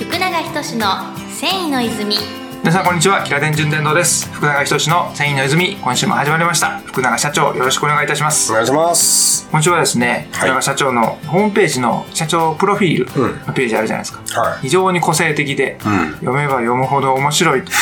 福永仁の繊維の泉皆さんこんにちは。平田順天堂です。福永仁の繊維の泉。今週も始まりました。福永社長よろしくお願いいたします。お願いします。今週はですね福永社長のホームページの社長プロフィールのページあるじゃないですか、はい。非常に個性的で、うん。読めば読むほど面白い と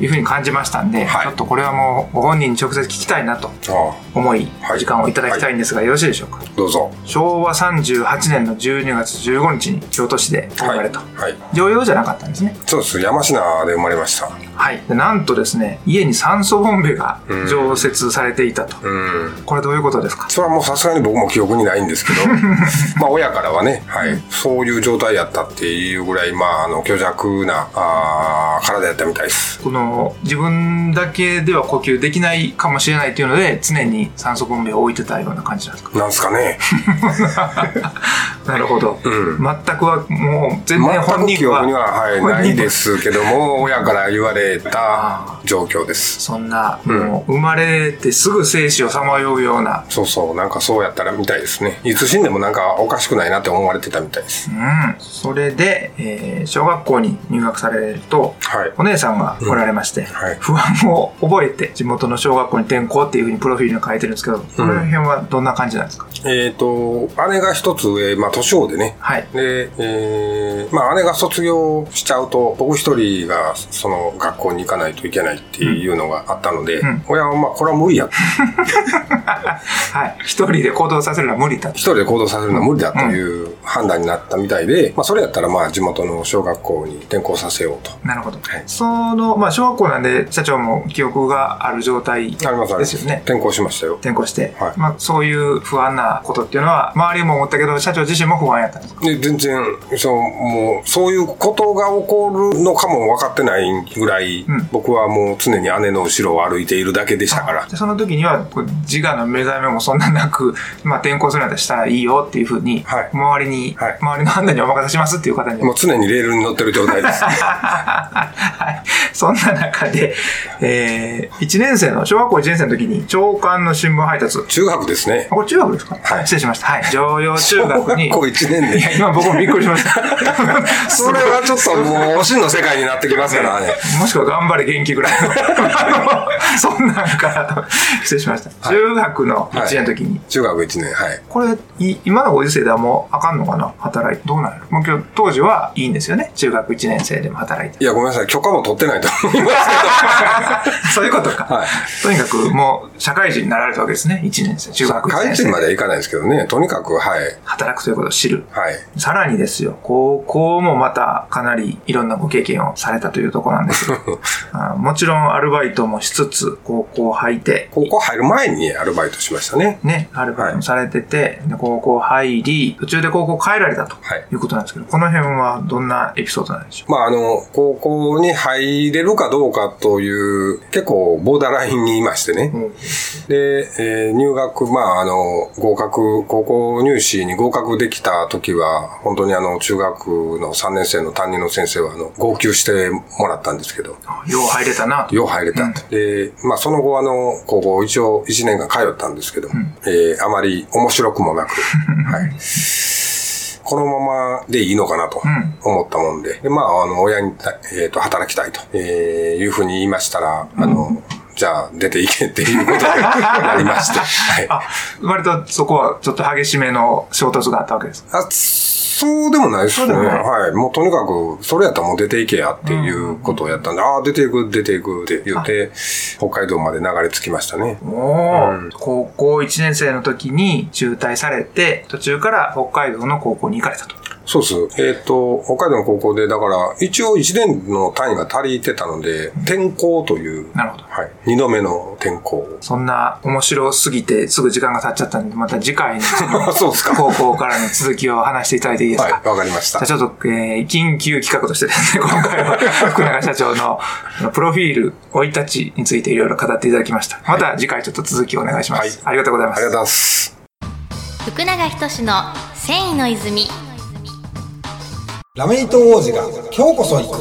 いうふうに感じましたんで、はい。ちょっとこれはもうご本人に直接聞きたいなとあ思い、はい時間をいただきたいんですが、よろしいでしょうか？あ、どうぞ。昭和38年の12月15日に京都市で生まれた、はい。常用じゃなかったんですね。そうです。山科で生まれました。はいでなんとですね家に酸素ボンベが常設されていたと、うん。これどういうことですか？それはもうさすがに僕も記憶にないんですけど、まあ親からはね、はい、そういう状態やったっていうぐらい、まあ、あの、虚弱な、あー体やったみたいです。この自分だけでは呼吸できないかもしれないっていうので常に酸素ボンベを置いてたような感じなんですか？なんすかね。なるほど、うん。全くはもう全然全本人く記憶には、はい、ないですけども、親から言われた状況です。そんな、もう生まれてすぐ生死をさまようような、そうそう、なんかそうやったらみたいですね。いつ死んでもなんかおかしくないなって思われてたみたいです。うん、それで、えー小学校に入学されると、はい。お姉さんがおられまして、はい。不安を覚えて地元の小学校に転校っていうふうにプロフィールに書いてるんですけど、この辺はどんな感じなんですか、えっ、と、姉が一つ上、まあ、年子でね。はい。で、えーまあ、姉が卒業しちゃうと、僕一人が、その、学校に行かないといけないっていうのがあったので、うん親は、まあ、これは無理や。はい。一人で行動させるのは無理だと一。人で行動させるのは無理だという判断になったみたいで、まあ、それやったら、まあ、地元の小学校に転校させようと。なるほど。はいその、まあ、小学校なんで、社長も記憶がある状態あります、あります。ですよね。転校しましたよ。転校して、はいまあ、そういう不安なことっていうのは、周りも思ったけど、社長自身も不安やったんですかで全然そうもうそういうことが起こるのかも分かってないぐらい、うん。僕はもう常に姉の後ろを歩いているだけでしたから。でその時には、自我の目覚めもそんななく、まあ、転校するんだったらしたらいいよっていうふうに、はい。周りに、はい。周りの判断にお任せしますっていう方にもう常にレールに乗ってる状態です はい。そんな中で、えー、1年生の、小学校1年生の時に、長官の新聞配達。中学ですね。あ、これ中学ですか？はい。失礼しました。はい。常用中学に。校一年でいや、今僕もびっくりしました。それはちょっともうおしんの世界になってきますからねもしくは頑張れ元気ぐらいの。そんなんからと、失礼しました。中学の1年の時に。中学1年はいこれ、い今のご時世ではもうあかんのかな？働いて。どうなんやろ？もう今日、当時はいいんですよね？中学1年生でも働いて。いやごめんなさい許可も取ってないと思います そういうことか。はいとにかくもう社会人になられたわけですね。1年生、中けど学1会年生人まではいかないですけどねとにかくはい働くということを知る。はい。さらにですよ、高校もまたかなりいろんなご経験をされたというところなんです。け どあもちろんアルバイトもしつつ、高校入って、高校入る前にアルバイトしましたね。ね、アルバイトもされてて、で高校入り、途中で高校帰られたとはい。いうことなんですけど、この辺はどんなエピソードなんでしょまあ、あの、高校に入れるかどうかという、結構ボーダーラインにいましてね。う、うん。で、えー入学、まあ、あの、合格、高校入試に合格できた時は、本当にあの、中学の3年生の担任の先生は、あの、号泣してもらったんですけど、よう入れたなと。よう入れたと。で、まあ、その後、あの、高校一応1年間通ったんですけど、えーあまり面白くもなく、はい。このままでいいのかなとん思ったもんで、でまあ、あの、親に、えーと、働きたいと、えーいうふうに言いましたら、あの、じゃあ出ていけっていうことに なりまして、はい。あ、割とそこはちょっと激しめの衝突があったわけです。あそうでもないですね。はい。もうとにかく、それやったらもう出ていけやっていうことをやったんで、ああ、出ていく、出ていくって言って、北海道まで流れ着きましたね。おーうん高校1年生の時に中退されて、途中から北海道の高校に行かれたと。そうです。えっ、と、北海道の高校で、だから、一応1年の単位が足りてたので、転校という、なるほど。はい。2度目の転校。そんな面白すぎてすぐ時間が経っちゃったんで、また次回の そうですか。高校からの続きを話していただいていいですか、はい、わかりましたじゃあ。ちょっと、えー緊急企画としてですね、今回は福永社長のプロフィール、生い立ちについていろいろ語っていただきました。また次回ちょっと続きをお願いします。はいありがとうございますありがとうご。ざいます。福永仁の繊維の泉ラメイト王子が今日こそ行く。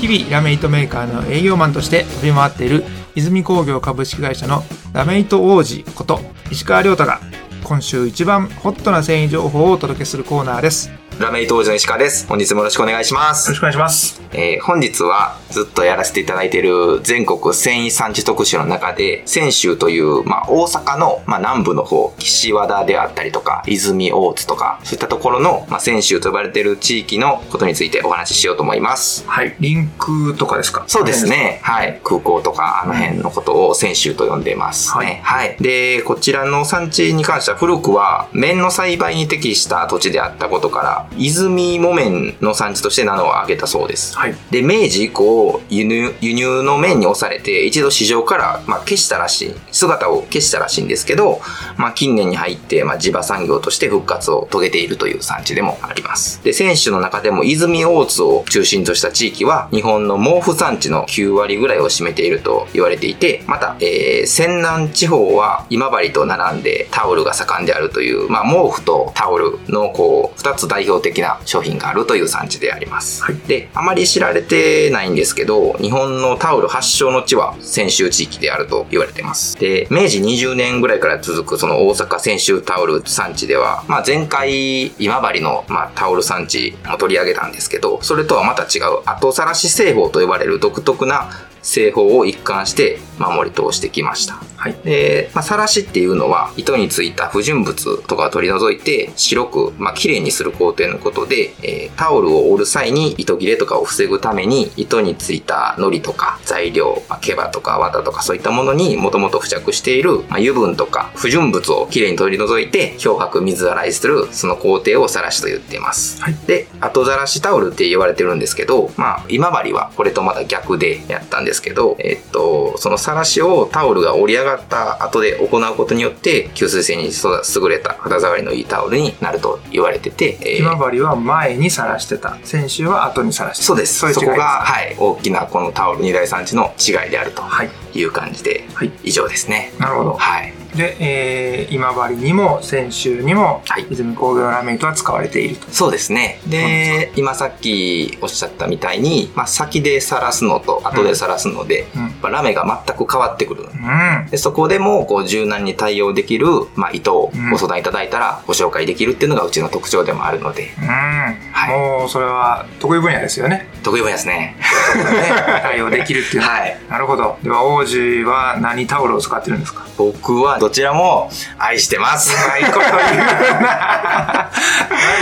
日々ラメイトメーカーの営業マンとして飛び回っている泉工業株式会社のラメイト王子こと石川亮太が今週一番ホットな繊維情報をお届けするコーナーです。ラメイト王子の石川です。本日もよろしくお願いしますよろし。くお願いします。えー本日はずっとやらせていただいている全国繊維産地特集の中で、泉州という、まあ、大阪の、まあ、南部の方、岸和田であったりとか、泉大津とか、そういったところの、まあ、泉州と呼ばれている地域のことについてお話ししようと思います。はい。リンクとかですか？そうです。ね。はい。空港とか、あの辺のことを泉州と呼んでますね。はい。で、こちらの産地に関しては古くは綿の栽培に適した土地であったことから、泉木綿の産地として名を挙げたそうです。はい。で、明治以降、輸入、輸入の面に押されて、一度市場から、まあ、消したらしい、姿を消したらしいんですけど、まあ、近年に入って、まあ、地場産業として復活を遂げているという産地でもあります。で、選手の中でも、泉大津を中心とした地域は、日本の毛布産地の9割ぐらいを占めていると言われていて、また、えー、仙南地方は今治と並んでタオルが盛んであるという、まあ、毛布とタオルの、こう、二つ代表的な商品があるという産地であります。はいで、あまり知られてないんですけど、日本のタオル発祥の地は泉州地域であると言われてます。で、明治20年ぐらいから続くその大阪泉州タオル産地では、まあ前回今治の、まあ、タオル産地も取り上げたんですけど、それとはまた違う後さらし製法と呼ばれる独特な製法を一貫して守り通してきました。はい。で、まあ、さらしっていうのは糸についた不純物とかを取り除いて白く、まあ、綺麗にする工程のことで、えータオルを折る際に糸切れとかを防ぐために糸についた糊とか材料、まあ、毛羽とか綿とかそういったものにもともと付着している、まあ、油分とか不純物をきれいに取り除いて漂白水洗いするその工程をさらしと言っています。はいで、後ざらしタオルって言われてるんですけど、まあ、今治はこれとまた逆でやったんですけど、えっと、そのさらしをタオルが折り上がった後で行うことによって、吸水性に優れた肌触りのいいタオルになると言われてて、えー今治は前にさらしてた。先週は後にさらしてた。そうです。そういう違いです。そこが、はい、大きなこのタオル二大産地の違いであるとはい。いう感じで、はい以上ですね。なるほど。はい。で、えー、今治にも泉州にも、はい泉工業ラメイトは使われていると。そうですね。で、今さっきおっしゃったみたいに、まあ、先でさらすのと後でさらすので、うん。まあラメが全く変わってくる。うん。でそこでもこう柔軟に対応できる、まあ、糸をご相談いただいたらご紹介できるっていうのがうちの特徴でもあるので、うん。はいもう、それは得意分野ですよね。得意分野ですね。対応できるっていう。はい。なるほど。では、王子は何タオルを使ってるんですか？僕はどちらも愛してます。うまいこと言うな。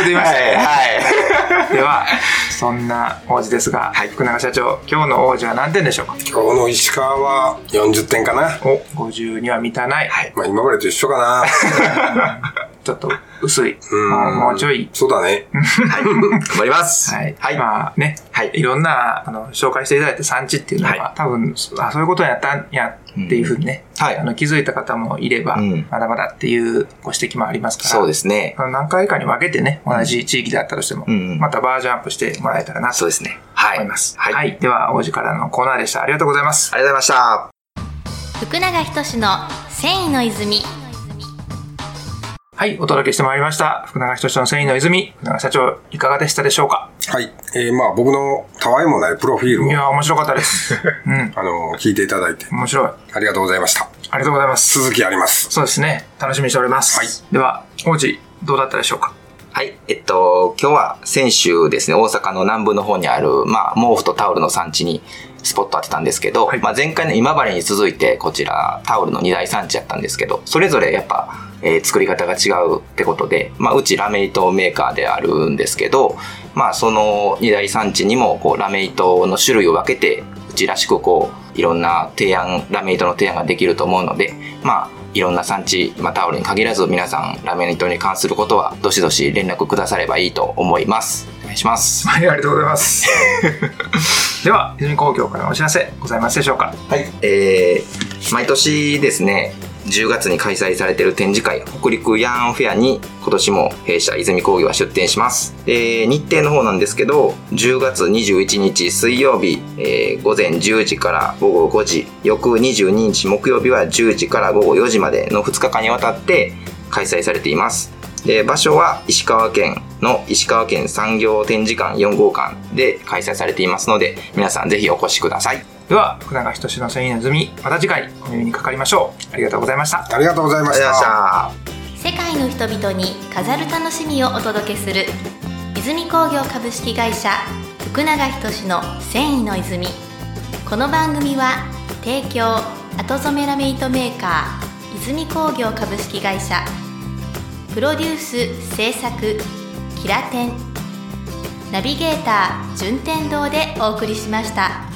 いましたね。はい。では、そんな王子ですが、はい福永社長、今日の王子は何点でしょうか？今日の石川は40点かな。お、50には満たない。はい。まあ今までと一緒かな。ちょっと薄い。うんもうもうちょい。そうだね。はい。頑張ります。はい。はい。まあね、はいいろんな、あの、紹介していただいた産地っていうのは、はい多分、あ、そういうことやったんやっていうふうにね、はいあの気づいた方もいれば、うんまだまだっていうご指摘もありますから、そうですね。あの何回かに分けてね、同じ地域であったとしても、うんうんまたバージョンアップしてもらえたらなとそうですね。はい。思います。はい。はい。では、王子からのコーナーでした。ありがとうございます。ありがとうございました。福永仁の繊維の泉はい、お届けしてまいりました。福永仁の繊維の泉。福永社長、いかがでしたでしょうか？はい。えー、まあ僕のたわいもないプロフィールを、いや、面白かったです。うん、あの、聞いていただいて、面白い。ありがとうございました。ありがとうございます。続きあります。そうですね。楽しみにしております。はいでは、王子、どうだったでしょうか？はい。えっと、今日は先週ですね、大阪の南部の方にある、まあ、毛布とタオルの産地にスポット当てたんですけど、はいまあ、前回の今治に続いて、こちら、タオルの二大産地やったんですけど、それぞれやっぱ、えー作り方が違うってことで、まあ、うちラメ糸メーカーであるんですけど、まあ、その二大産地にも、こう、ラメ糸の種類を分けて、うちらしくこう、いろんな提案、ラメ糸の提案ができると思うので、まあ、いろんな産地、まあ、タオルに限らず皆さんラメ糸に関することはどしどし連絡くださればいいと思います。お願いします。はい、ありがとうございます。では、泉工業からのお知らせございますでしょうかはい。えー、毎年ですね、10月に開催されている展示会、北陸ヤーンフェアに今年も弊社泉工業は出展します。で、日程の方なんですけど、10月21日水曜日、えー午前10時から午後5時、翌22日木曜日は10時から午後4時までの2日間にわたって開催されています。で場所は石川県の石川県産業展示館4号館で開催されていますので皆さんぜひお越しくださいでは、福永仁の繊維の泉、また次回お耳にかかりましょう。ありがとうございました。ありがとうございましありがとうございましたた。世界の人々に飾る楽しみをお届けする泉工業株式会社福永仁の繊維の泉この番組は提供後染めラメイトメーカー泉工業株式会社プロデュース制作キラテンナビゲーター順天堂でお送りしました。